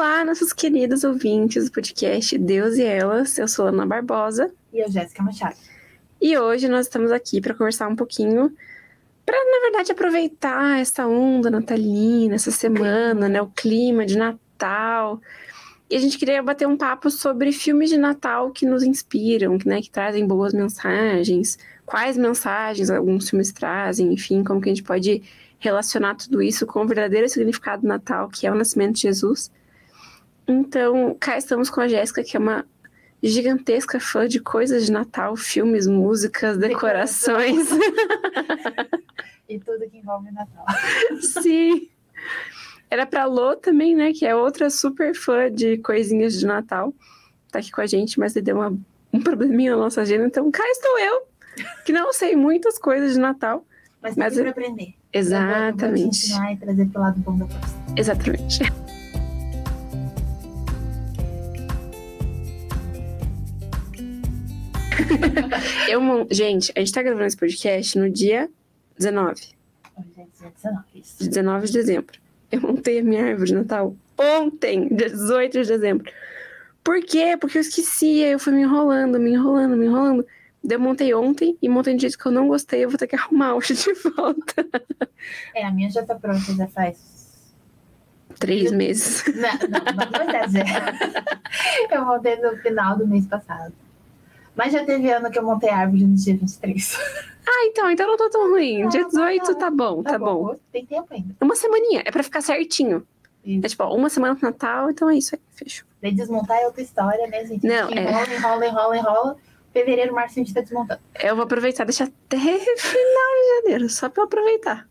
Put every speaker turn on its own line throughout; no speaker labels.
Olá, nossos queridos ouvintes do podcast Deus e Elas. Eu sou Ana Barbosa.
E eu, Jéssica Machado.
E hoje nós estamos aqui para conversar um pouquinho, para, na verdade, aproveitar essa onda natalina, essa semana, né? O clima de Natal. E a gente queria bater um papo sobre filmes de Natal que nos inspiram, né? Que trazem boas mensagens. Quais mensagens alguns filmes trazem, enfim, como que a gente pode relacionar tudo isso com o verdadeiro significado do Natal, que é o nascimento de Jesus. Então, cá estamos com a Jéssica, que é uma gigantesca fã de coisas de Natal, filmes, músicas, decorações.
e tudo que envolve Natal.
Sim. Era pra Lô também, né? Que é outra super fã de coisinhas de Natal. Tá aqui com a gente, mas ele deu uma, um probleminha na nossa agenda. Então, cá estou eu, que não sei muitas coisas de Natal.
Mas, mas eu... aprender.
Exatamente.
Eu vou, vou te ensinar e trazer pro lado bom da coisa.
Exatamente. eu, gente, a gente tá gravando esse podcast no dia 19.
Hoje é dia 19, isso.
19 de dezembro. Eu montei a minha árvore de Natal ontem, 18 de dezembro. Por quê? Porque eu esquecia, eu fui me enrolando, me enrolando, me enrolando. Eu montei ontem e montei de jeito que eu não gostei, eu vou ter que arrumar hoje de volta.
É, a minha já tá pronta, já faz.
Três meses.
Não, não, não pode dizer. Eu montei no final do mês passado. Mas já teve ano que eu montei árvore no dia 23.
Ah, então, então não tô tão ruim. Dia 18 tá, bom, tá, tá bom. bom.
Tem tempo ainda.
Uma semaninha, é pra ficar certinho. Isso. É tipo, uma semana pro Natal, então é isso aí, fechou.
Daí desmontar é outra história, né, gente?
Não, é...
Enrola, enrola, enrola, enrola. Fevereiro, março a gente tá desmontando.
Eu vou aproveitar, deixar até final de janeiro, só pra eu aproveitar.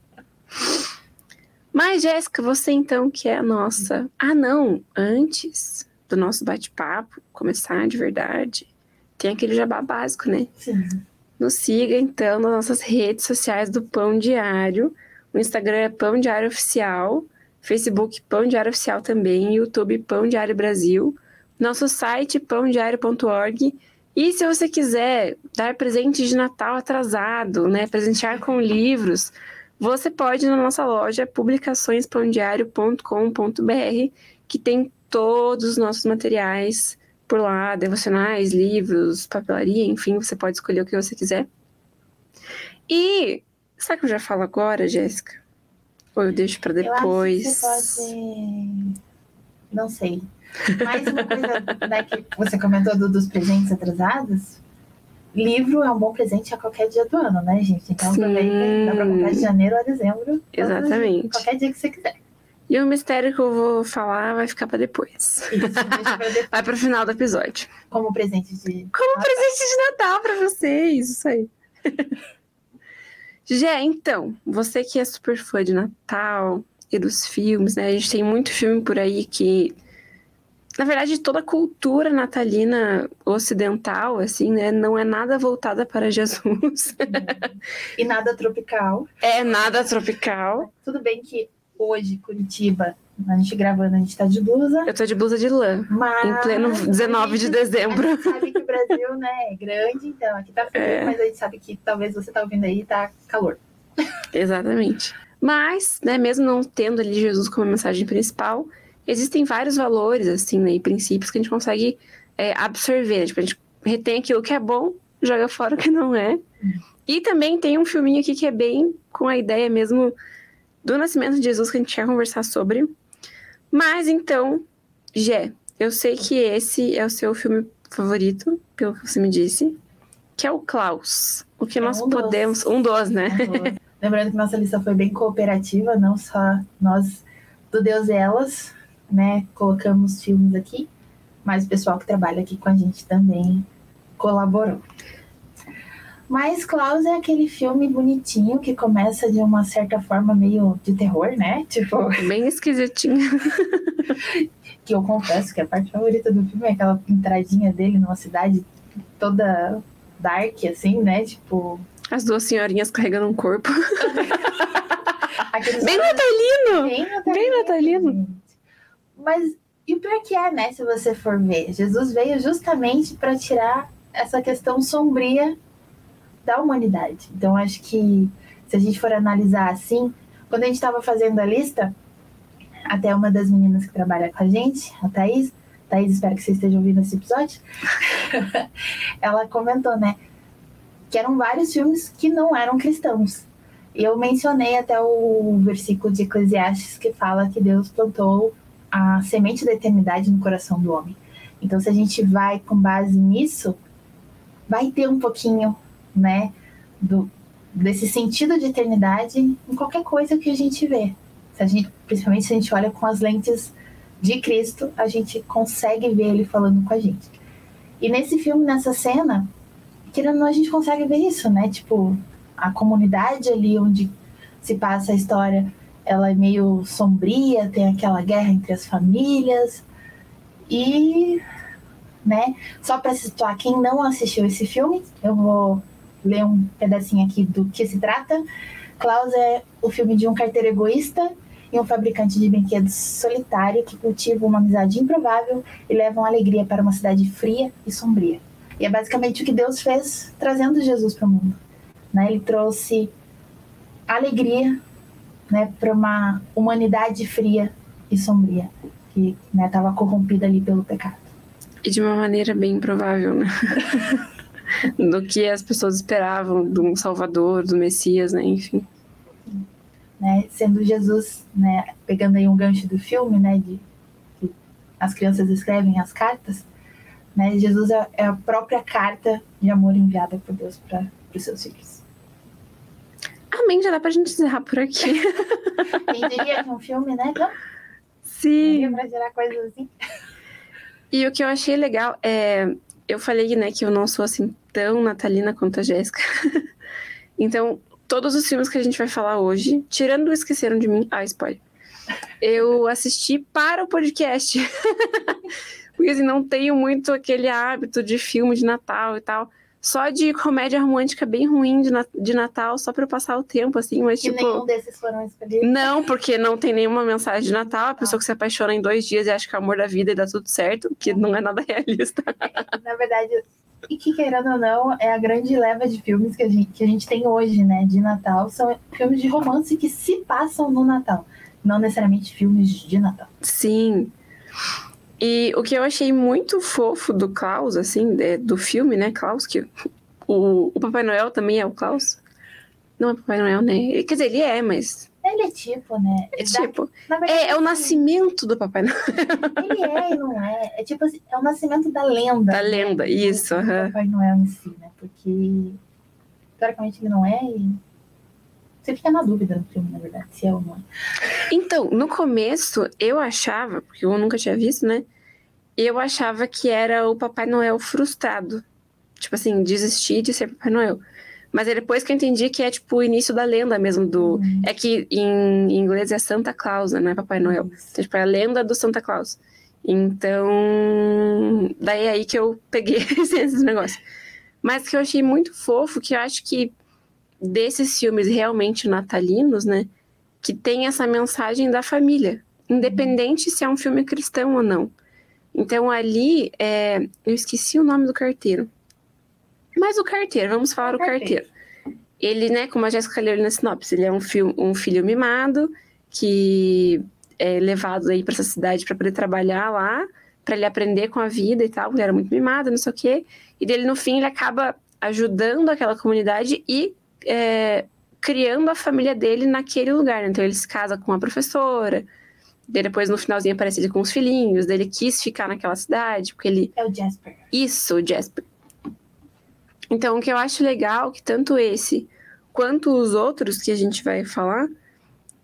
Mas, Jéssica, você então que é a nossa. Ah, não! Antes do nosso bate-papo começar de verdade, tem aquele jabá básico, né?
Sim.
Nos siga, então, nas nossas redes sociais do Pão Diário. O Instagram é Pão Diário Oficial, Facebook Pão Diário Oficial também, YouTube Pão Diário Brasil, nosso site pãodiário.org. E se você quiser dar presente de Natal atrasado, né, presentear com livros, você pode ir na nossa loja publicaçõespãodiário.com.br, que tem todos os nossos materiais por lá, devocionais, livros, papelaria, enfim, você pode escolher o que você quiser. E sabe que eu já falo agora, Jéssica? Ou eu deixo para depois?
Eu acho que pode. Não sei. Mais uma coisa né, que você comentou do, dos presentes atrasados. Livro é um bom presente a qualquer dia do ano, né, gente? Então
Sim.
aproveita, dá pra comprar de janeiro a dezembro.
Exatamente.
Qualquer dia que você quiser.
E o mistério que eu vou falar vai ficar para depois.
Isso, pra depois.
Vai pro final do episódio.
Como presente de.
Como Natal. presente de Natal para vocês, isso aí. Gé, então, você que é super fã de Natal e dos filmes, né? A gente tem muito filme por aí que. Na verdade, toda a cultura natalina ocidental, assim, né? Não é nada voltada para Jesus.
e nada tropical.
É nada tropical.
Tudo bem que hoje, Curitiba, a gente gravando, a gente tá de blusa.
Eu tô de blusa de lã.
Mas
em pleno 19
gente,
de dezembro.
A gente sabe que o Brasil, né, é grande, então aqui tá frio, é. mas a gente sabe que talvez você tá ouvindo aí tá calor.
Exatamente. Mas, né, mesmo não tendo ali Jesus como mensagem principal, existem vários valores, assim, né, e princípios que a gente consegue é, absorver. Tipo, a gente retém aquilo que é bom, joga fora o que não é. E também tem um filminho aqui que é bem com a ideia mesmo do nascimento de Jesus que a gente quer conversar sobre. Mas então, Gé, eu sei que esse é o seu filme favorito, pelo que você me disse, que é o Klaus. O que é nós
um
podemos.
Dos.
Um dos, né?
Um Lembrando que nossa lista foi bem cooperativa, não só nós do Deus e Elas, né? Colocamos filmes aqui, mas o pessoal que trabalha aqui com a gente também colaborou. Mas Klaus é aquele filme bonitinho que começa de uma certa forma meio de terror, né? Tipo.
Bem esquisitinho.
que eu confesso que a parte favorita do filme é aquela entradinha dele numa cidade toda dark, assim, né? Tipo.
As duas senhorinhas carregando um corpo. Bem natalino!
Bem natalino!
Bem natalino.
Mas e o pior que é, né? Se você for ver, Jesus veio justamente para tirar essa questão sombria da humanidade. Então, acho que se a gente for analisar assim, quando a gente estava fazendo a lista, até uma das meninas que trabalha com a gente, a Thaís, Thaís, espero que você esteja ouvindo esse episódio, ela comentou, né, que eram vários filmes que não eram cristãos. Eu mencionei até o versículo de Eclesiastes que fala que Deus plantou a semente da eternidade no coração do homem. Então, se a gente vai com base nisso, vai ter um pouquinho, né, do, desse sentido de eternidade em qualquer coisa que a gente vê. Se a gente, principalmente se a gente olha com as lentes de Cristo, a gente consegue ver ele falando com a gente. E nesse filme, nessa cena, querendo ou não, a gente consegue ver isso, né? Tipo, a comunidade ali onde se passa a história, ela é meio sombria, tem aquela guerra entre as famílias. E, né, só para situar quem não assistiu esse filme, eu vou ler um pedacinho aqui do que se trata. Klaus é o filme de um carteiro egoísta e um fabricante de brinquedos solitário que cultiva uma amizade improvável e levam alegria para uma cidade fria e sombria. E é basicamente o que Deus fez trazendo Jesus para o mundo. Né? Ele trouxe alegria né, para uma humanidade fria e sombria que estava né, corrompida ali pelo pecado.
E de uma maneira bem improvável, né? do que as pessoas esperavam de um Salvador, do Messias, né? Enfim.
Né? Sendo Jesus, né? Pegando aí um gancho do filme, né? De que as crianças escrevem as cartas, né? Jesus é, é a própria carta de amor enviada por Deus para os seus filhos.
Amém, já dá pra gente encerrar por aqui.
Quem diria que um filme, né? Então,
Sim.
Pra gerar coisas assim.
E o que eu achei legal é. Eu falei, né, que eu não sou assim tão natalina quanto a Jéssica. então, todos os filmes que a gente vai falar hoje, tirando o Esqueceram de Mim, ah, spoiler, eu assisti para o podcast. Porque assim, não tenho muito aquele hábito de filme de Natal e tal só de comédia romântica bem ruim de, de Natal, só pra eu passar o tempo, assim, mas
e
tipo.
nenhum desses foram escolhidos.
Não, porque não tem nenhuma mensagem de Natal, a pessoa ah. que se apaixona em dois dias e acha que é o amor da vida e dá tudo certo, que não é nada realista.
Na verdade, e que querendo ou não, é a grande leva de filmes que a gente, que a gente tem hoje, né, de Natal, são filmes de romance que se passam no Natal. Não necessariamente filmes de Natal.
Sim. E o que eu achei muito fofo do Klaus, assim, do filme, né, Klaus, que o, o Papai Noel também é o Klaus. Não é Papai Noel, né? Quer dizer, ele é, mas.
Ele é tipo, né?
É tipo. Verdade, é, é, o nascimento do Papai Noel.
Ele é e não é. É tipo assim, é o nascimento da lenda.
Da né? lenda, isso.
Do,
do
Papai Noel em si, né? Porque, teoricamente, ele não é e você fica na dúvida no filme, na verdade, se é ou não é.
Então, no começo, eu achava, porque eu nunca tinha visto, né? Eu achava que era o Papai Noel frustrado. Tipo assim, desistir de ser Papai Noel. Mas é depois que eu entendi que é tipo o início da lenda mesmo do. Uhum. É que em inglês é Santa Claus, né? Não é Papai Noel. Então, tipo, é a lenda do Santa Claus. Então. Daí é aí que eu peguei esse negócio. Mas que eu achei muito fofo, que eu acho que desses filmes realmente natalinos, né? Que tem essa mensagem da família, independente se é um filme cristão ou não. Então ali, é, eu esqueci o nome do carteiro. Mas o carteiro, vamos falar o carteiro. Ele, né, como a Jéssica leu na sinopse, ele é um, filho, um filho mimado que é levado aí para essa cidade para poder trabalhar lá, para ele aprender com a vida e tal. Ele era muito mimado, não sei o quê. E dele, no fim, ele acaba ajudando aquela comunidade e é, criando a família dele naquele lugar. Então ele se casa com a professora, daí depois no finalzinho aparece ele com os filhinhos, ele quis ficar naquela cidade, porque ele.
É o Jasper.
Isso, o Jasper. Então o que eu acho legal é que tanto esse quanto os outros que a gente vai falar,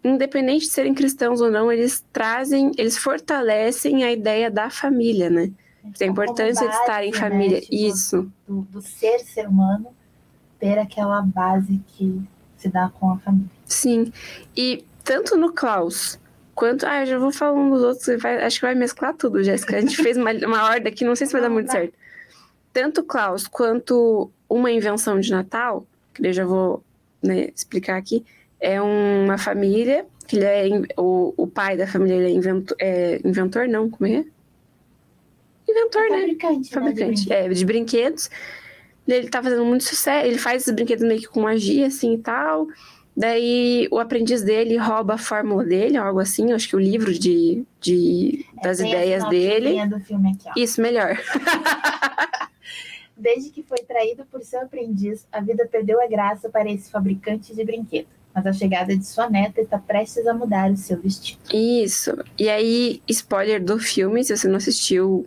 independente de serem cristãos ou não, eles trazem, eles fortalecem a ideia da família, né? A importância de estar em né? família. Tipo, Isso.
Do, do ser ser humano ter aquela base que se dá com a família.
Sim, e tanto no Klaus quanto. Ah, eu já vou falando dos outros, vai, acho que vai mesclar tudo, Jéssica. A gente fez uma, uma ordem aqui, não sei se vai dar muito certo. Tanto Klaus quanto Uma Invenção de Natal, que eu já vou né, explicar aqui, é uma família, que ele é o, o pai da família ele é, inventor, é inventor, não, como é? Inventor, é
fabricante,
né? Fabricante, né. É, de brinquedos. Ele tá fazendo muito sucesso, ele faz esses brinquedos meio que com magia, assim, e tal. Daí o aprendiz dele rouba a fórmula dele, algo assim, acho que o livro de, de das
é,
ideias dele.
Do filme aqui, ó.
Isso, melhor.
Desde que foi traído por seu aprendiz, a vida perdeu a graça para esse fabricante de brinquedo. Mas a chegada de sua neta está prestes a mudar o seu destino.
Isso. E aí, spoiler do filme, se você não assistiu,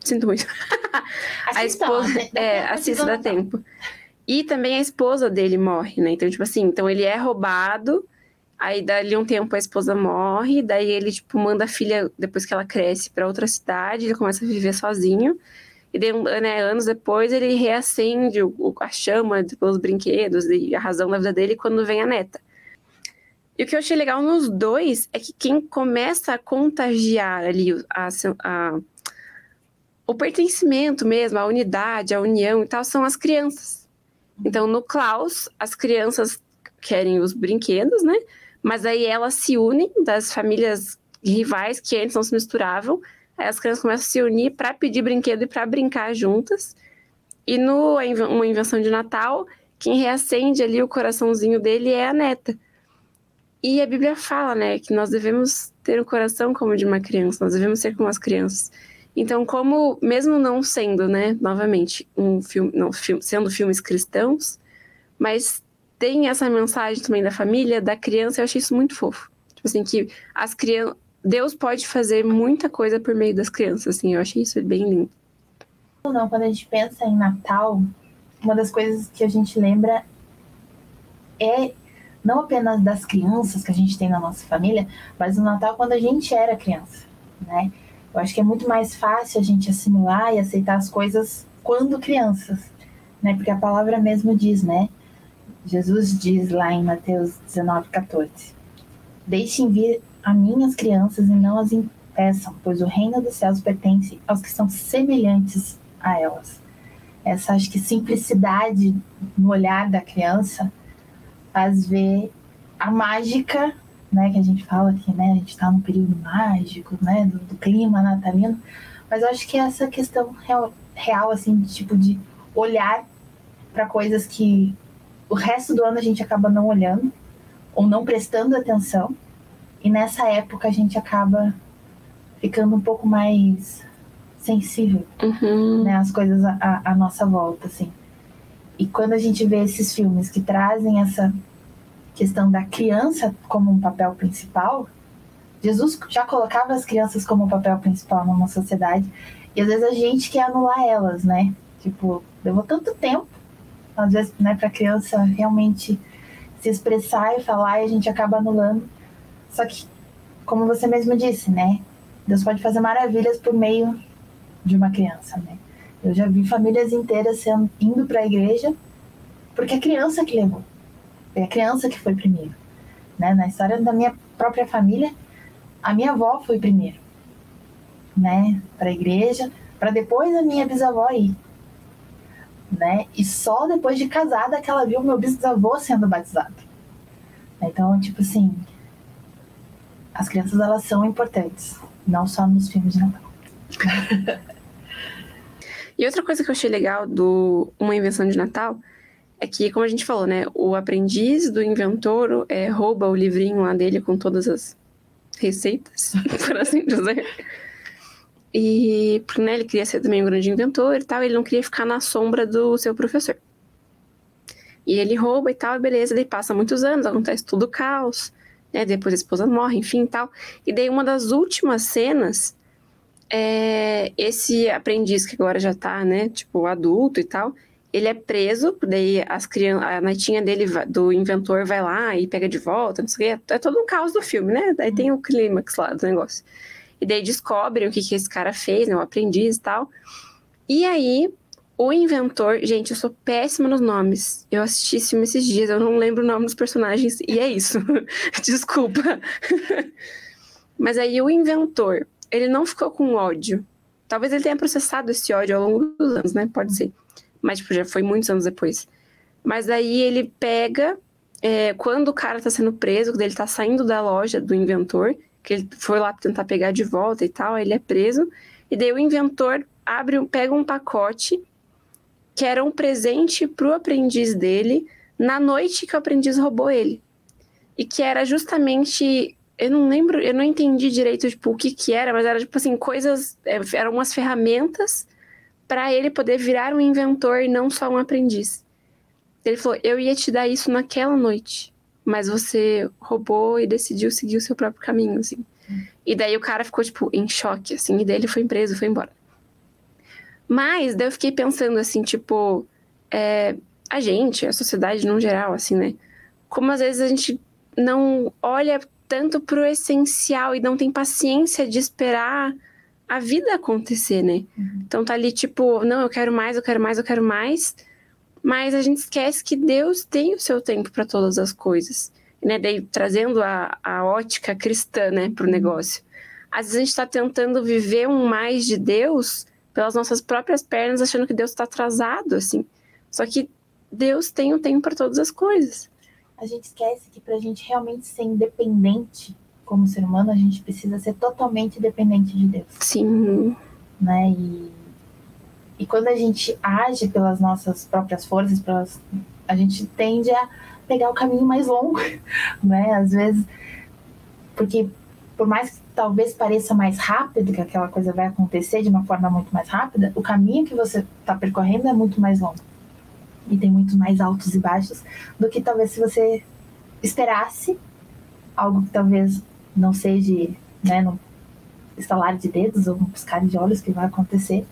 sinto muito. a esposa, é, assista dá tempo. E também a esposa dele morre, né? Então, tipo assim, então ele é roubado, aí dali um tempo a esposa morre, daí ele, tipo, manda a filha, depois que ela cresce, para outra cidade, ele começa a viver sozinho. E daí, né, anos depois ele reacende o, a chama pelos brinquedos e a razão da vida dele quando vem a neta. E o que eu achei legal nos dois é que quem começa a contagiar ali a, a, o pertencimento mesmo, a unidade, a união e tal, são as crianças. Então, no Klaus, as crianças querem os brinquedos, né? Mas aí elas se unem das famílias rivais que antes não se misturavam as crianças começam a se unir para pedir brinquedo e para brincar juntas. E no Uma Invenção de Natal, quem reacende ali o coraçãozinho dele é a neta. E a Bíblia fala, né, que nós devemos ter o coração como de uma criança, nós devemos ser como as crianças. Então, como, mesmo não sendo, né, novamente, um filme, não, filme, sendo filmes cristãos, mas tem essa mensagem também da família, da criança, eu achei isso muito fofo. Tipo assim, que as crianças Deus pode fazer muita coisa por meio das crianças, assim, eu achei isso bem lindo.
Não, quando a gente pensa em Natal, uma das coisas que a gente lembra é não apenas das crianças que a gente tem na nossa família, mas o Natal quando a gente era criança, né? Eu acho que é muito mais fácil a gente assimilar e aceitar as coisas quando crianças, né? Porque a palavra mesmo diz, né? Jesus diz lá em Mateus 19, 14: Deixem vir a minhas crianças e não as impeçam, pois o reino dos céus pertence aos que são semelhantes a elas. Essa, acho que, simplicidade no olhar da criança faz ver a mágica, né, que a gente fala que, né, a gente está num período mágico, né, do, do, clima natalino, mas acho que essa questão real, real assim, tipo, de olhar para coisas que o resto do ano a gente acaba não olhando ou não prestando atenção, e nessa época a gente acaba ficando um pouco mais sensível,
uhum.
né, às coisas à, à nossa volta, assim. E quando a gente vê esses filmes que trazem essa questão da criança como um papel principal, Jesus já colocava as crianças como um papel principal numa sociedade, e às vezes a gente quer anular elas, né? Tipo, levou tanto tempo, às vezes, né, para a criança realmente se expressar e falar, e a gente acaba anulando só que, como você mesmo disse, né? Deus pode fazer maravilhas por meio de uma criança, né? Eu já vi famílias inteiras sendo, indo para a igreja porque a criança que levou. Foi a criança que foi primeiro. Né? Na história da minha própria família, a minha avó foi primeiro, né? Para a igreja, para depois a minha bisavó ir. Né? E só depois de casada que ela viu meu bisavô sendo batizado. Então, tipo assim, as crianças elas são importantes, não só nos filmes de Natal.
e outra coisa que eu achei legal do Uma Invenção de Natal é que, como a gente falou, né, o aprendiz do inventor é, rouba o livrinho lá dele com todas as receitas, por assim dizer. E porque né, ele queria ser também um grande inventor e tal, ele não queria ficar na sombra do seu professor. E ele rouba e tal, beleza, daí passa muitos anos, acontece tudo caos né? Depois a esposa morre, enfim, tal. E daí uma das últimas cenas é esse aprendiz que agora já tá, né, tipo, adulto e tal, ele é preso, daí as crianças, a netinha dele, do inventor, vai lá e pega de volta, não sei o quê. É todo um caos do filme, né? Daí tem o clímax lá do negócio. E daí descobrem o que, que esse cara fez, né? O aprendiz e tal. E aí, o inventor, gente, eu sou péssima nos nomes. Eu assisti esse filme esses dias, eu não lembro o nome dos personagens e é isso. Desculpa. Mas aí o inventor, ele não ficou com ódio. Talvez ele tenha processado esse ódio ao longo dos anos, né? Pode ser. Mas tipo, já foi muitos anos depois. Mas aí ele pega, é, quando o cara tá sendo preso, quando ele tá saindo da loja do inventor, que ele foi lá tentar pegar de volta e tal, ele é preso. E daí o inventor abre, pega um pacote que era um presente para o aprendiz dele na noite que o aprendiz roubou ele. E que era justamente. Eu não lembro, eu não entendi direito tipo, o que que era, mas era tipo assim, coisas. É, eram umas ferramentas para ele poder virar um inventor e não só um aprendiz. Ele falou: Eu ia te dar isso naquela noite, mas você roubou e decidiu seguir o seu próprio caminho, assim. E daí o cara ficou, tipo, em choque, assim, e daí ele foi preso, foi embora. Mas daí eu fiquei pensando assim, tipo, é, a gente, a sociedade no geral, assim, né? Como às vezes a gente não olha tanto pro essencial e não tem paciência de esperar a vida acontecer, né? Uhum. Então tá ali, tipo, não, eu quero mais, eu quero mais, eu quero mais. Mas a gente esquece que Deus tem o seu tempo para todas as coisas. Né? Daí, trazendo a, a ótica cristã, né, pro uhum. negócio. Às vezes a gente tá tentando viver um mais de Deus pelas nossas próprias pernas, achando que Deus está atrasado, assim. Só que Deus tem o um tempo para todas as coisas.
A gente esquece que para a gente realmente ser independente como ser humano, a gente precisa ser totalmente dependente de Deus.
Sim.
Né? E, e quando a gente age pelas nossas próprias forças, pelas, a gente tende a pegar o caminho mais longo, né? Às vezes, porque por mais que talvez pareça mais rápido, que aquela coisa vai acontecer de uma forma muito mais rápida, o caminho que você está percorrendo é muito mais longo e tem muito mais altos e baixos do que talvez se você esperasse algo que talvez não seja, né, no estalar de dedos ou no piscar de olhos que vai acontecer,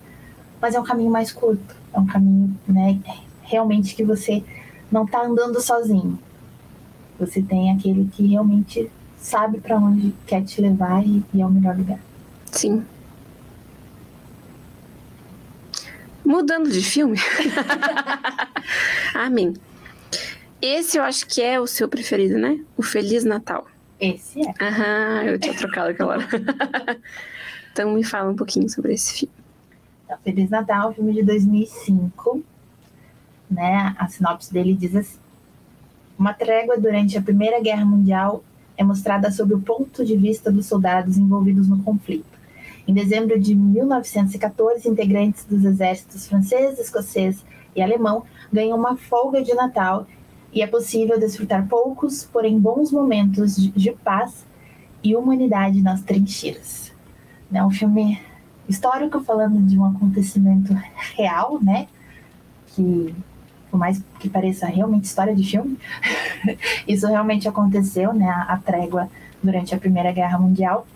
mas é um caminho mais curto, é um caminho, né, realmente que você não está andando sozinho. Você tem aquele que realmente sabe para onde quer te levar e, e é o melhor lugar.
Sim. Mudando de filme. Amém. Esse eu acho que é o seu preferido, né? O Feliz Natal.
Esse é.
Aham, eu tinha trocado aquela hora. então me fala um pouquinho sobre esse filme.
Então, Feliz Natal, filme de 2005. Né? A sinopse dele diz assim: Uma trégua durante a Primeira Guerra Mundial é mostrada sob o ponto de vista dos soldados envolvidos no conflito. Em dezembro de 1914, integrantes dos exércitos francês, escocês e alemão ganham uma folga de Natal e é possível desfrutar poucos, porém bons momentos de paz e humanidade nas trincheiras. É um filme histórico falando de um acontecimento real, né? Que, por mais que pareça realmente história de filme, isso realmente aconteceu, né? A trégua durante a Primeira Guerra Mundial.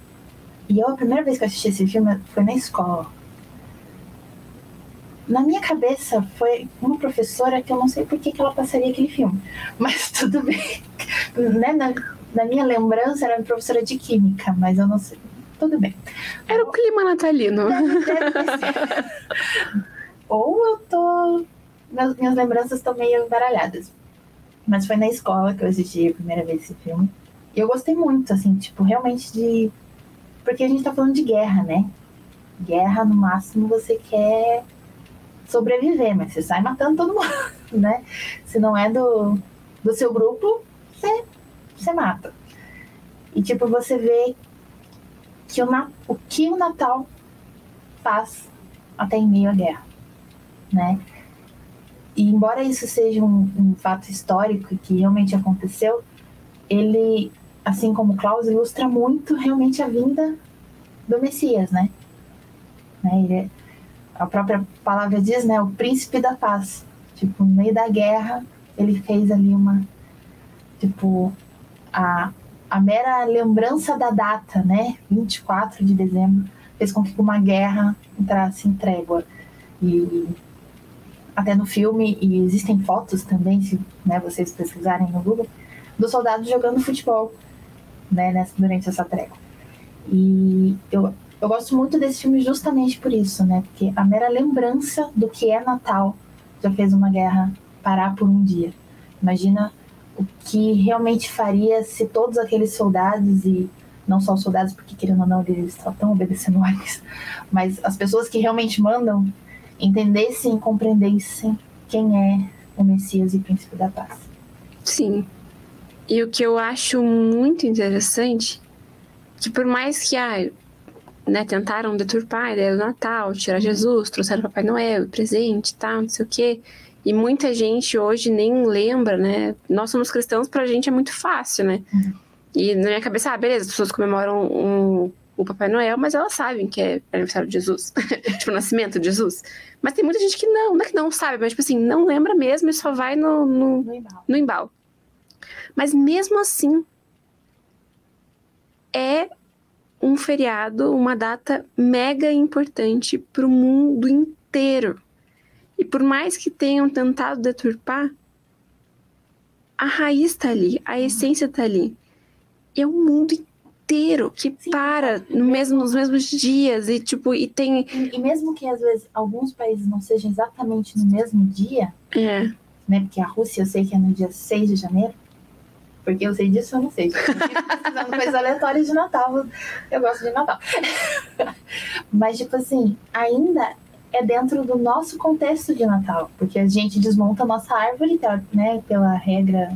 E eu, a primeira vez que eu assisti esse filme foi na escola. Na minha cabeça, foi uma professora que eu não sei por que, que ela passaria aquele filme. Mas tudo bem. né? na, na minha lembrança, era uma professora de química, mas eu não sei. Tudo bem.
Era o clima natalino. Deve,
deve Ou eu tô. Minhas, lembranças estão meio embaralhadas. Mas foi na escola que eu assisti a primeira vez esse filme. E eu gostei muito, assim, tipo, realmente de porque a gente tá falando de guerra, né? Guerra, no máximo, você quer sobreviver, mas você sai matando todo mundo, né? Se não é do, do seu grupo, você, você mata. E, tipo, você vê que o, o que o Natal faz até em meio à guerra, né? E embora isso seja um, um fato histórico que realmente aconteceu, ele assim como Klaus, ilustra muito realmente a vinda do Messias, né? né? Ele, é, a própria palavra diz, né? O príncipe da paz. Tipo, no meio da guerra, ele fez ali uma. Tipo, a, a mera lembrança da data, né? 24 de dezembro, fez com que uma guerra entrasse em trégua. E até no filme, e existem fotos também, se né, vocês pesquisarem no Google, dos soldados jogando futebol né, nessa, durante essa trégua. E eu, eu gosto muito desse filme justamente por isso, né? Porque a mera lembrança do que é Natal já fez uma guerra parar por um dia. Imagina o que realmente faria se todos aqueles soldados e não só os soldados, porque querendo ou não eles estão obedecendo ordens, mas as pessoas que realmente mandam entendessem e compreendessem quem é o Messias e Príncipe da Paz.
Sim, e o que eu acho muito interessante, que por mais que ah, né, tentaram deturpar a ideia do Natal, tirar Jesus, trouxeram Papai Noel, presente, tal, não sei o quê, E muita gente hoje nem lembra, né? Nós somos cristãos, pra gente é muito fácil, né? Uhum. E na minha cabeça, ah, beleza, as pessoas comemoram um, o Papai Noel, mas elas sabem que é aniversário de Jesus. tipo, o nascimento de Jesus. Mas tem muita gente que não, não é que não sabe, mas tipo assim, não lembra mesmo e só vai no, no, no, embalo. no embalo. Mas mesmo assim, é um feriado, uma data mega importante para o mundo inteiro. E por mais que tenham tentado deturpar, a raiz está ali, a essência está ali. E é o mundo inteiro que Sim, para no mesmo, nos mesmos dias e tipo e tem
e, e, mesmo que às vezes alguns países não sejam exatamente no mesmo dia,
é.
né? Porque a Rússia eu sei que é no dia 6 de janeiro. Porque eu sei disso, eu não sei. Precisando coisas aleatórias de Natal. Eu gosto de Natal. Mas, tipo assim, ainda é dentro do nosso contexto de Natal. Porque a gente desmonta a nossa árvore, né? Pela regra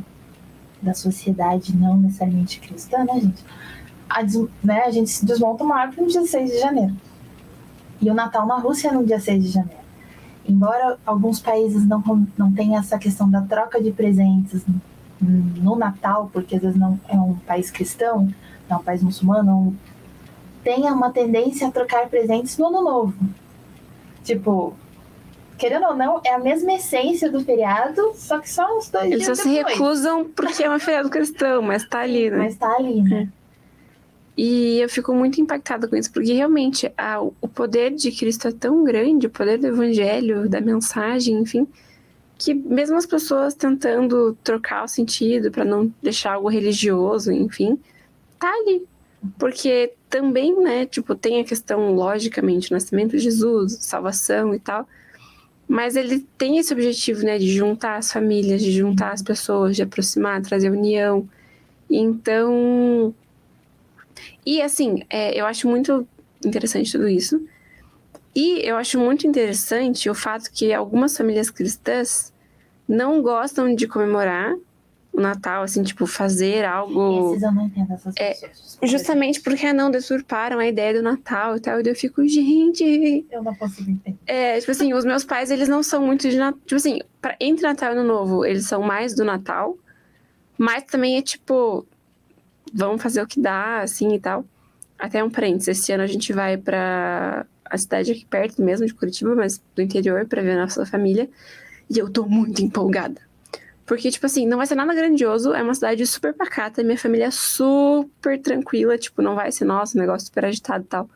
da sociedade não necessariamente cristã, né, gente? A, né, a gente desmonta uma árvore no dia 6 de janeiro. E o Natal na Rússia é no dia 6 de janeiro. Embora alguns países não, não tenham essa questão da troca de presentes no Natal, porque às vezes não é um país cristão, é um país muçulmano, tenha uma tendência a trocar presentes no ano novo. Tipo, querendo ou não, é a mesma essência do feriado, só que só uns dois
Eles
dias
só se recusam porque é um feriado cristão, mas tá ali, né?
Mas tá ali, né? É.
E eu fico muito impactada com isso, porque realmente a, o poder de Cristo é tão grande, o poder do evangelho, da mensagem, enfim, que mesmo as pessoas tentando trocar o sentido para não deixar algo religioso, enfim, tá ali. Porque também, né, tipo, tem a questão, logicamente, nascimento de Jesus, salvação e tal, mas ele tem esse objetivo, né, de juntar as famílias, de juntar as pessoas, de aproximar, trazer união. Então, e assim, é, eu acho muito interessante tudo isso. E eu acho muito interessante o fato que algumas famílias cristãs não gostam de comemorar o Natal, assim, tipo, fazer algo.
Esses eu não entendo essas é, pessoas.
Justamente porque não deturparam a ideia do Natal e tal. E eu fico, gente.
Eu não consigo entender.
É, tipo assim, os meus pais, eles não são muito de Natal. Tipo assim, pra, entre Natal e Ano Novo, eles são mais do Natal. Mas também é tipo, vamos fazer o que dá, assim e tal. Até um parênteses, esse ano a gente vai pra a cidade aqui perto mesmo de Curitiba, mas do interior, para ver a nossa família. E eu tô muito empolgada. Porque, tipo assim, não vai ser nada grandioso, é uma cidade super pacata, minha família é super tranquila, tipo, não vai ser nosso, negócio super agitado e tal.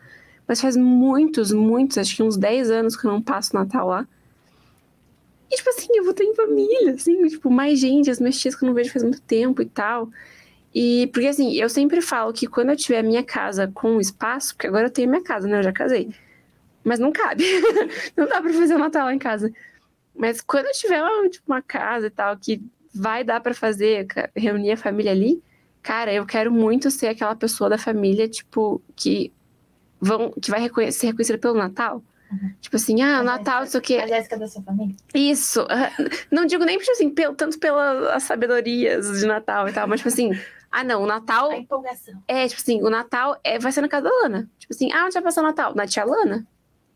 Mas faz muitos, muitos, acho que uns 10 anos que eu não passo Natal lá. E, tipo assim, eu vou ter em família, assim, tipo, mais gente, as minhas tias que eu não vejo faz muito tempo e tal. E, porque assim, eu sempre falo que quando eu tiver a minha casa com espaço, porque agora eu tenho minha casa, né, eu já casei. Mas não cabe. não dá pra fazer o Natal lá em casa. Mas quando eu tiver tipo, uma casa e tal, que vai dar para fazer, reunir a família ali, cara, eu quero muito ser aquela pessoa da família, tipo, que vão, que vai ser reconhecida pelo Natal. Uhum. Tipo assim, ah, a Natal, isso aqui.
A Jéssica da sua família?
Isso. Não digo nem tipo assim, pelo, tanto pelas sabedorias de Natal e tal, mas tipo assim, ah, não, o Natal.
A empolgação.
É, tipo assim, o Natal é, vai ser na casa da Lana. Tipo assim, ah, onde vai passar o Natal? Na tia Lana.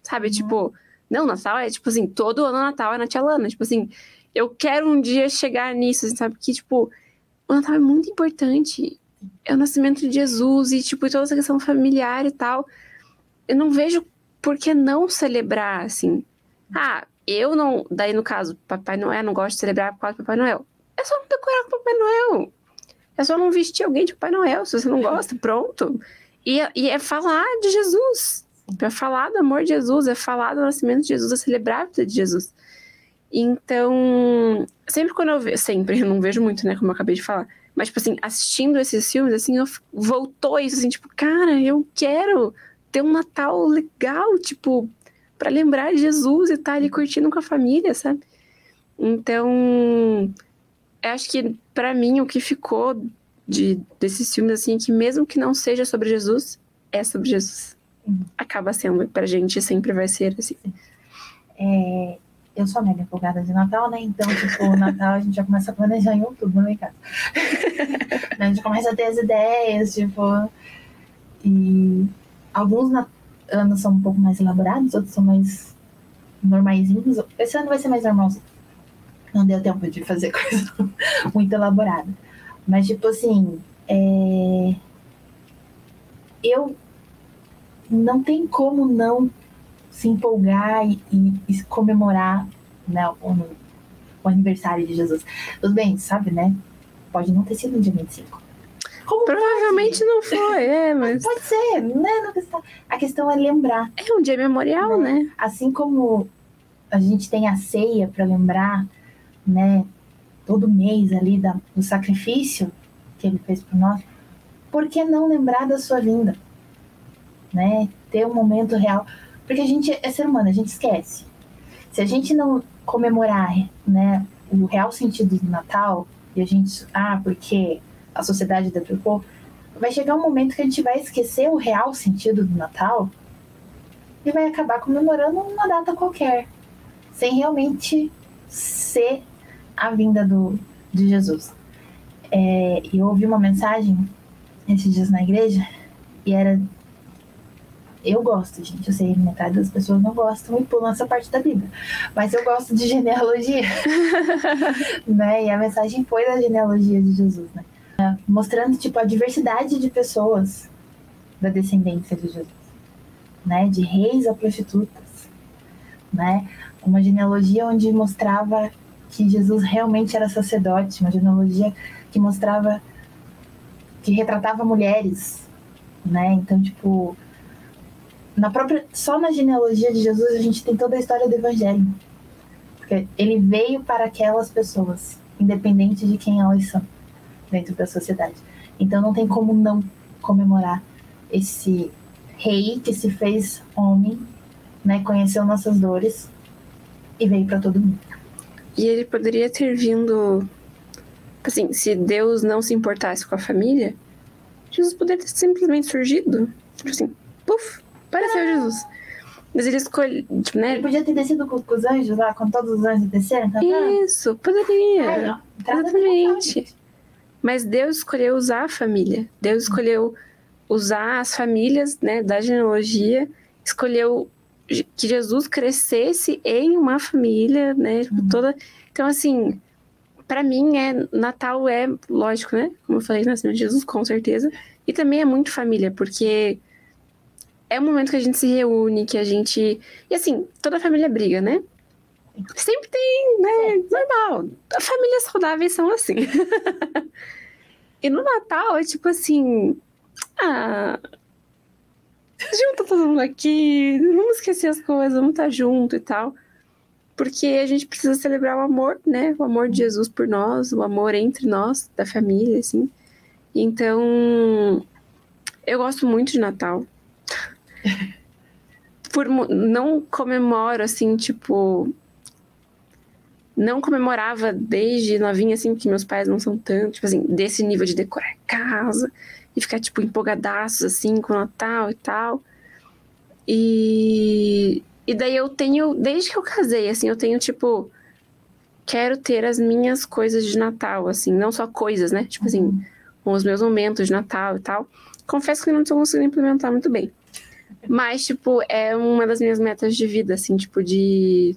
Sabe? Uhum. Tipo, não, Natal é tipo assim, todo ano Natal é na tia Lana. Tipo assim, eu quero um dia chegar nisso, assim, sabe? Que, tipo, o Natal é muito importante. É o nascimento de Jesus e, tipo, toda essa questão familiar e tal. Eu não vejo por que não celebrar, assim. Ah, eu não. Daí, no caso, Papai Noel, não gosto de celebrar por causa do Papai Noel. É só não decorar com Papai Noel. É só não vestir alguém de Papai Noel, se você não gosta, pronto. E, e é falar de Jesus. Para falar do amor de Jesus, é falar do nascimento de Jesus, é celebrar a vida de Jesus. Então, sempre quando eu vejo, sempre, eu não vejo muito, né, como eu acabei de falar, mas, tipo assim, assistindo esses filmes, assim, eu, voltou isso, assim, tipo, cara, eu quero ter um Natal legal, tipo, para lembrar de Jesus e estar tá ali curtindo com a família, sabe? Então, acho que para mim o que ficou de, desses filmes, assim, é que mesmo que não seja sobre Jesus, é sobre Jesus. Acaba sendo, pra gente sempre vai ser assim.
É, eu sou mega empolgada de Natal, né? Então, tipo, o Natal a gente já começa a planejar em outubro em casa. a gente começa a ter as ideias, tipo. E alguns anos são um pouco mais elaborados, outros são mais normaisinhos. Esse ano vai ser mais normalzinho. Não deu tempo de fazer coisa muito elaborada. Mas, tipo assim, é... eu não tem como não se empolgar e, e comemorar né, o, o, aniversário de Jesus. Tudo bem, sabe, né? Pode não ter sido no dia 25.
Como Provavelmente não foi, é, mas.
Pode ser, né? A questão é lembrar.
É um dia memorial, né?
né? Assim como a gente tem a ceia para lembrar, né? Todo mês ali da, do sacrifício que ele fez por nós, por que não lembrar da sua vinda? Né? Ter um momento real. Porque a gente é ser humano, a gente esquece. Se a gente não comemorar né, o real sentido do Natal, e a gente, ah, porque a sociedade deturpou, vai chegar um momento que a gente vai esquecer o real sentido do Natal e vai acabar comemorando uma data qualquer, sem realmente ser a vinda do, de Jesus. É, eu ouvi uma mensagem esses dias na igreja e era. Eu gosto, gente. Eu sei, metade das pessoas não gostam e pulam essa parte da Bíblia. Mas eu gosto de genealogia. né? E a mensagem foi da genealogia de Jesus, né? Mostrando, tipo, a diversidade de pessoas da descendência de Jesus. Né? De reis a prostitutas. Né? Uma genealogia onde mostrava que Jesus realmente era sacerdote, uma genealogia que mostrava, que retratava mulheres, né? Então, tipo, na própria, só na genealogia de Jesus a gente tem toda a história do Evangelho, porque ele veio para aquelas pessoas, independente de quem elas são dentro da sociedade. Então, não tem como não comemorar esse rei que se fez homem, né? Conheceu nossas dores e veio para todo mundo.
E ele poderia ter vindo assim, se Deus não se importasse com a família, Jesus poderia ter simplesmente surgido. Tipo assim, puf, apareceu ah. Jesus. Mas ele escolheu, tipo, né?
Ele podia ter descido com, com, os anjos lá, com todos os anjos desceram, tá?
Isso, poderia. Ai, Exatamente. Mas Deus escolheu usar a família. Deus escolheu usar as famílias, né, da genealogia, escolheu que Jesus crescesse em uma família, né, uhum. toda. Então assim, para mim é Natal é lógico, né? Como eu falei, nascimento de Jesus, com certeza. E também é muito família, porque é um momento que a gente se reúne, que a gente. E assim, toda a família briga, né? Sempre tem, né? Normal. Famílias saudáveis são assim. e no Natal é tipo assim. Ah. Junta todo mundo aqui, vamos esquecer as coisas, vamos estar junto e tal porque a gente precisa celebrar o amor, né? O amor de Jesus por nós, o amor entre nós, da família, assim. Então, eu gosto muito de Natal. por não comemoro assim, tipo, não comemorava desde novinha assim, porque meus pais não são tanto, tipo assim, desse nível de decorar casa e ficar tipo empolgadaços assim com o Natal e tal. E e daí eu tenho, desde que eu casei, assim, eu tenho, tipo, quero ter as minhas coisas de Natal, assim, não só coisas, né? Tipo assim, uhum. com os meus momentos de Natal e tal. Confesso que não estou conseguindo implementar muito bem. Mas, tipo, é uma das minhas metas de vida, assim, tipo, de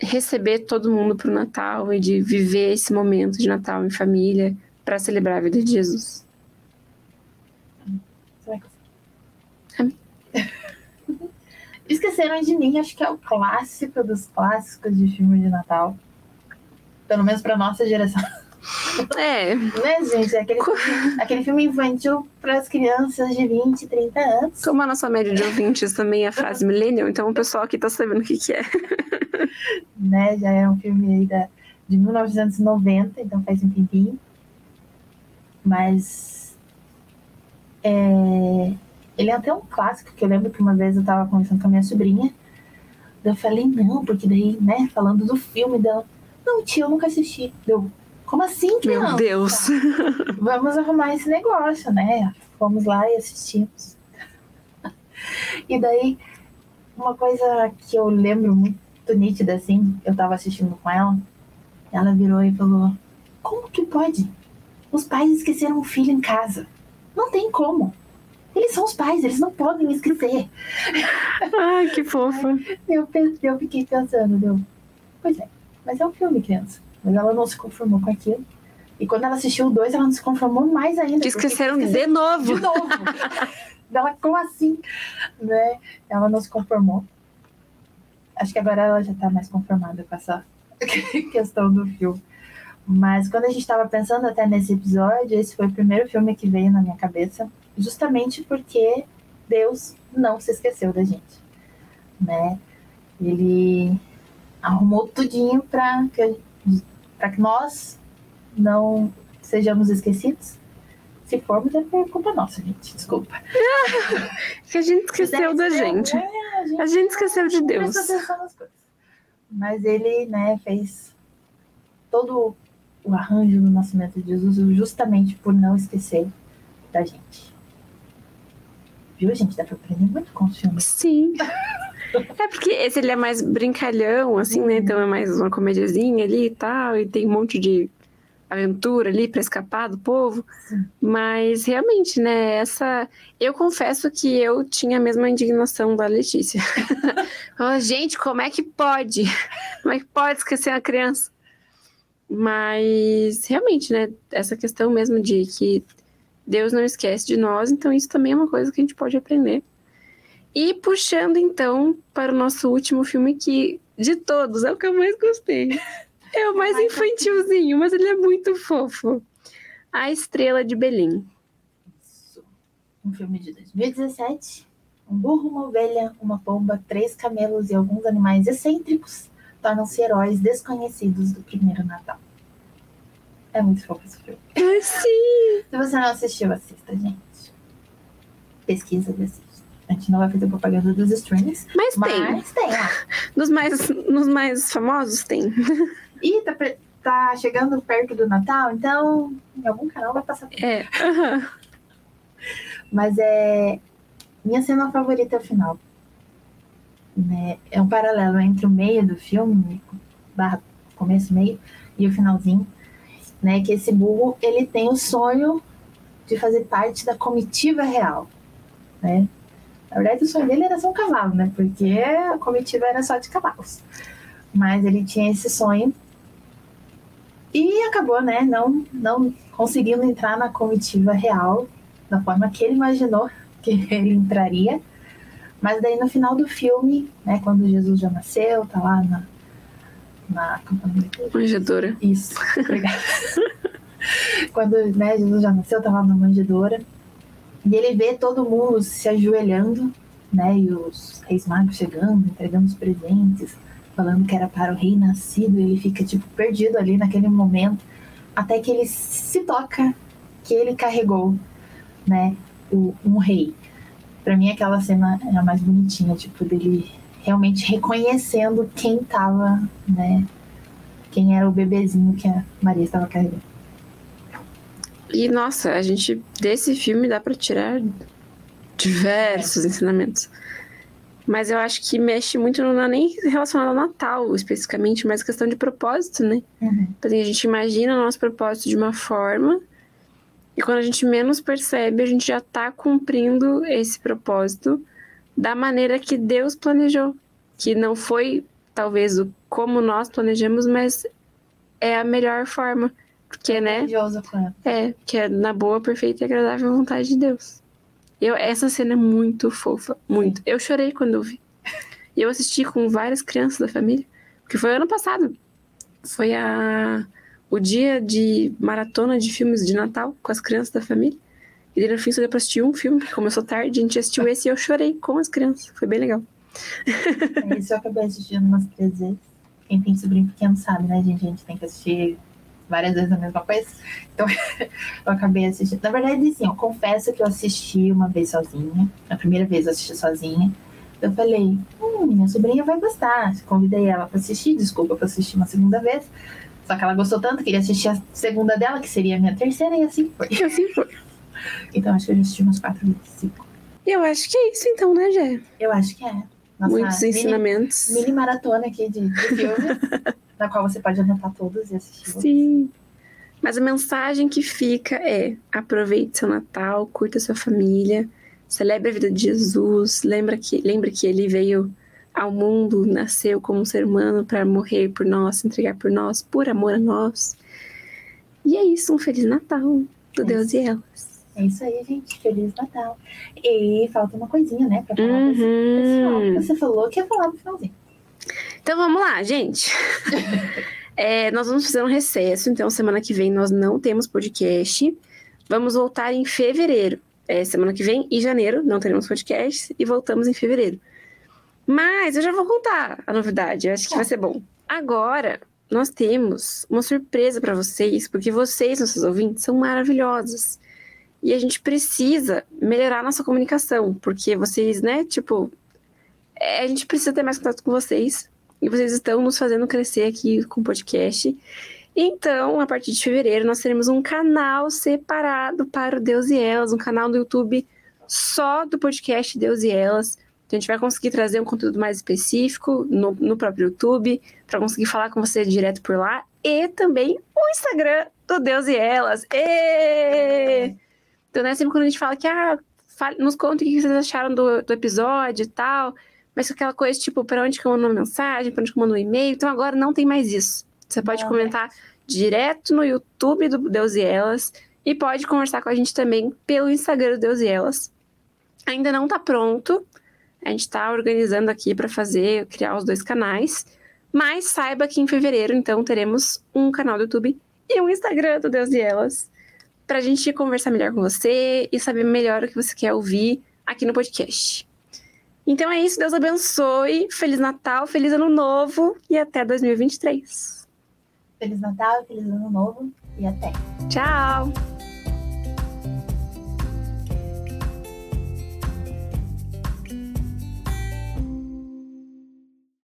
receber todo mundo pro Natal e de viver esse momento de Natal em família para celebrar a vida de Jesus.
Amém. Esqueceram de mim, acho que é o clássico dos clássicos de filme de Natal. Pelo menos pra nossa geração.
É.
Né, gente? Aquele, aquele filme infantil para as crianças de 20, 30 anos.
Como a nossa média de ouvintes também é a frase millennial, então o pessoal aqui tá sabendo o que, que é.
né? Já é um filme aí da, de 1990, então faz um tempinho. Mas. É, ele é até um clássico, que eu lembro que uma vez eu tava conversando com a minha sobrinha. Eu falei, não, porque daí, né, falando do filme dela. Não, tio, eu nunca assisti. Deu, como assim, criança?
Meu Deus!
Vamos arrumar esse negócio, né? Fomos lá e assistimos. e daí, uma coisa que eu lembro muito nítida, assim, eu tava assistindo com ela, ela virou e falou, como que pode? Os pais esqueceram o filho em casa. Não tem como. Eles são os pais, eles não podem esquecer.
Ai, que fofa.
Eu, eu fiquei pensando, deu. Pois é. mas é um filme, criança. Mas ela não se conformou com aquilo. E quando ela assistiu o 2, ela não se conformou mais ainda.
Que esqueceram de novo.
De novo. Ela, como assim? Né? Ela não se conformou. Acho que agora ela já tá mais conformada com essa questão do filme. Mas quando a gente estava pensando até nesse episódio, esse foi o primeiro filme que veio na minha cabeça, justamente porque Deus não se esqueceu da gente, né? Ele arrumou tudinho para que, que nós não sejamos esquecidos. Se formos, é por culpa nossa, gente. Desculpa.
que a gente esqueceu da gente. É, a, gente. a gente esqueceu de Deus.
Mas ele, né, fez todo o arranjo do nascimento de Jesus justamente por não esquecer da gente. Viu, gente? Dá pra aprender muito com os filmes.
Sim. É porque esse ele é mais brincalhão, assim, né? Então é mais uma comediazinha ali e tal, e tem um monte de aventura ali para escapar do povo. Sim. Mas realmente, né, essa. Eu confesso que eu tinha a mesma indignação da Letícia. Gente, como é que pode? Como é que pode esquecer uma criança? Mas realmente, né, essa questão mesmo de que Deus não esquece de nós, então isso também é uma coisa que a gente pode aprender. E puxando então para o nosso último filme que de todos é o que eu mais gostei. É o mais infantilzinho, mas ele é muito fofo. A Estrela de Belém.
Isso. Um filme de 2017. Um burro, uma ovelha, uma pomba, três camelos e alguns animais excêntricos tornam-se heróis desconhecidos do primeiro Natal. É muito fofo esse filme.
Ai, sim!
Se você não assistiu, assista, gente. Pesquisa e assista. A gente não vai fazer propaganda dos streams.
Mas,
mas
tem.
tem,
Nos mais, nos mais famosos tem.
E tá, tá chegando perto do Natal, então em algum canal vai passar.
É. Uhum.
Mas é. Minha cena favorita é o final. Né? É um paralelo entre o meio do filme, barra começo, meio, e o finalzinho. Né? Que esse burro ele tem o sonho de fazer parte da comitiva real. Né? Na verdade, o sonho dele era ser um cavalo, né? Porque a comitiva era só de cavalos. Mas ele tinha esse sonho e acabou, né, não, não conseguindo entrar na comitiva real da forma que ele imaginou que ele entraria. Mas daí no final do filme, né, quando Jesus já nasceu, tá lá na, na
manjedoura.
Isso, obrigada. quando né, Jesus já nasceu, lá na manjedoura. E ele vê todo mundo se ajoelhando, né, e os reis magos chegando, entregando os presentes falando que era para o rei nascido, ele fica tipo perdido ali naquele momento, até que ele se toca que ele carregou, né, o, um rei. Para mim aquela cena era a mais bonitinha, tipo dele realmente reconhecendo quem tava, né, quem era o bebezinho que a Maria estava carregando.
E nossa, a gente desse filme dá para tirar diversos ensinamentos. Mas eu acho que mexe muito, não é nem relacionado ao Natal especificamente, mas questão de propósito, né?
Uhum.
Assim, a gente imagina o nosso propósito de uma forma, e quando a gente menos percebe, a gente já tá cumprindo esse propósito da maneira que Deus planejou. Que não foi, talvez, o como nós planejamos, mas é a melhor forma. Porque, né? É, que é na boa, perfeita e agradável vontade de Deus. Eu, essa cena é muito fofa, muito. Eu chorei quando eu vi. E eu assisti com várias crianças da família, porque foi ano passado. Foi a, o dia de maratona de filmes de Natal com as crianças da família. E daí, no fim, só deu pra assistir um filme, começou tarde, a gente assistiu esse e eu chorei com as crianças. Foi bem legal.
É, isso eu acabei assistindo umas três vezes. Quem tem sobrinho pequeno sabe, né, gente? A gente tem que assistir várias vezes a mesma coisa. Então, eu acabei assistindo. Na verdade, assim, eu confesso que eu assisti uma vez sozinha. A primeira vez eu assisti sozinha. Eu falei, hum, minha sobrinha vai gostar. Convidei ela para assistir, desculpa para assistir uma segunda vez. Só que ela gostou tanto, queria assistir a segunda dela, que seria a minha terceira, e assim foi.
E assim foi.
Então acho que já assisti umas quatro vezes, cinco.
Eu acho que é isso então, né, Gé?
Eu acho que é.
Nossa, Muitos ensinamentos.
Mini, mini maratona aqui de, de filmes. na qual você pode anotar todos e assistir.
Sim. Mas a mensagem que fica é: aproveite seu Natal, curta sua família, celebre a vida de Jesus, lembra que, lembre que ele veio ao mundo, nasceu como um ser humano para morrer por nós, se entregar por nós, por amor a nós. E é isso, um Feliz Natal do
É
Deus e Elas.
É isso aí, gente. Feliz Natal. E falta uma coisinha, né? Pra falar pra esse pessoal.
Uhum.
Você falou que ia falar no finalzinho.
Então vamos lá, gente. É, nós vamos fazer um recesso, então semana que vem nós não temos podcast. Vamos voltar em fevereiro. É, semana que vem e janeiro não teremos podcast e voltamos em fevereiro. Mas eu já vou contar a novidade, eu acho que
Tá.
vai ser bom. Agora nós temos uma surpresa para vocês, porque vocês, nossos ouvintes, são maravilhosos. E a gente precisa melhorar nossa comunicação, porque vocês, né, tipo, é, a gente precisa ter mais contato com vocês. E vocês estão nos fazendo crescer aqui com o podcast. Então, a partir de fevereiro, nós teremos um canal separado para o Deus e Elas, um canal do YouTube só do podcast Deus e Elas. Então, a gente vai conseguir trazer um conteúdo mais específico no, no próprio YouTube, para conseguir falar com você direto por lá. E também o Instagram do Deus e Elas. Ê! Então, né, sempre quando a gente fala que, ah, fale- nos contem o que vocês acharam do, do episódio e tal, mas aquela coisa, tipo, para onde que eu mando uma mensagem, para onde que eu mando um e-mail. Então, agora não tem mais isso. Você pode
Não,
comentar direto no YouTube do Deus e Elas e pode conversar com a gente também pelo Instagram do Deus e Elas. Ainda não tá pronto. A gente tá organizando aqui para fazer, criar os dois canais. Mas saiba que em fevereiro, então, teremos um canal do YouTube e um Instagram do Deus e Elas pra gente conversar melhor com você e saber melhor o que você quer ouvir aqui no podcast. Então é isso, Deus abençoe, Feliz Natal, Feliz Ano Novo e até 2023.
Feliz Natal, feliz Ano Novo e até.
Tchau!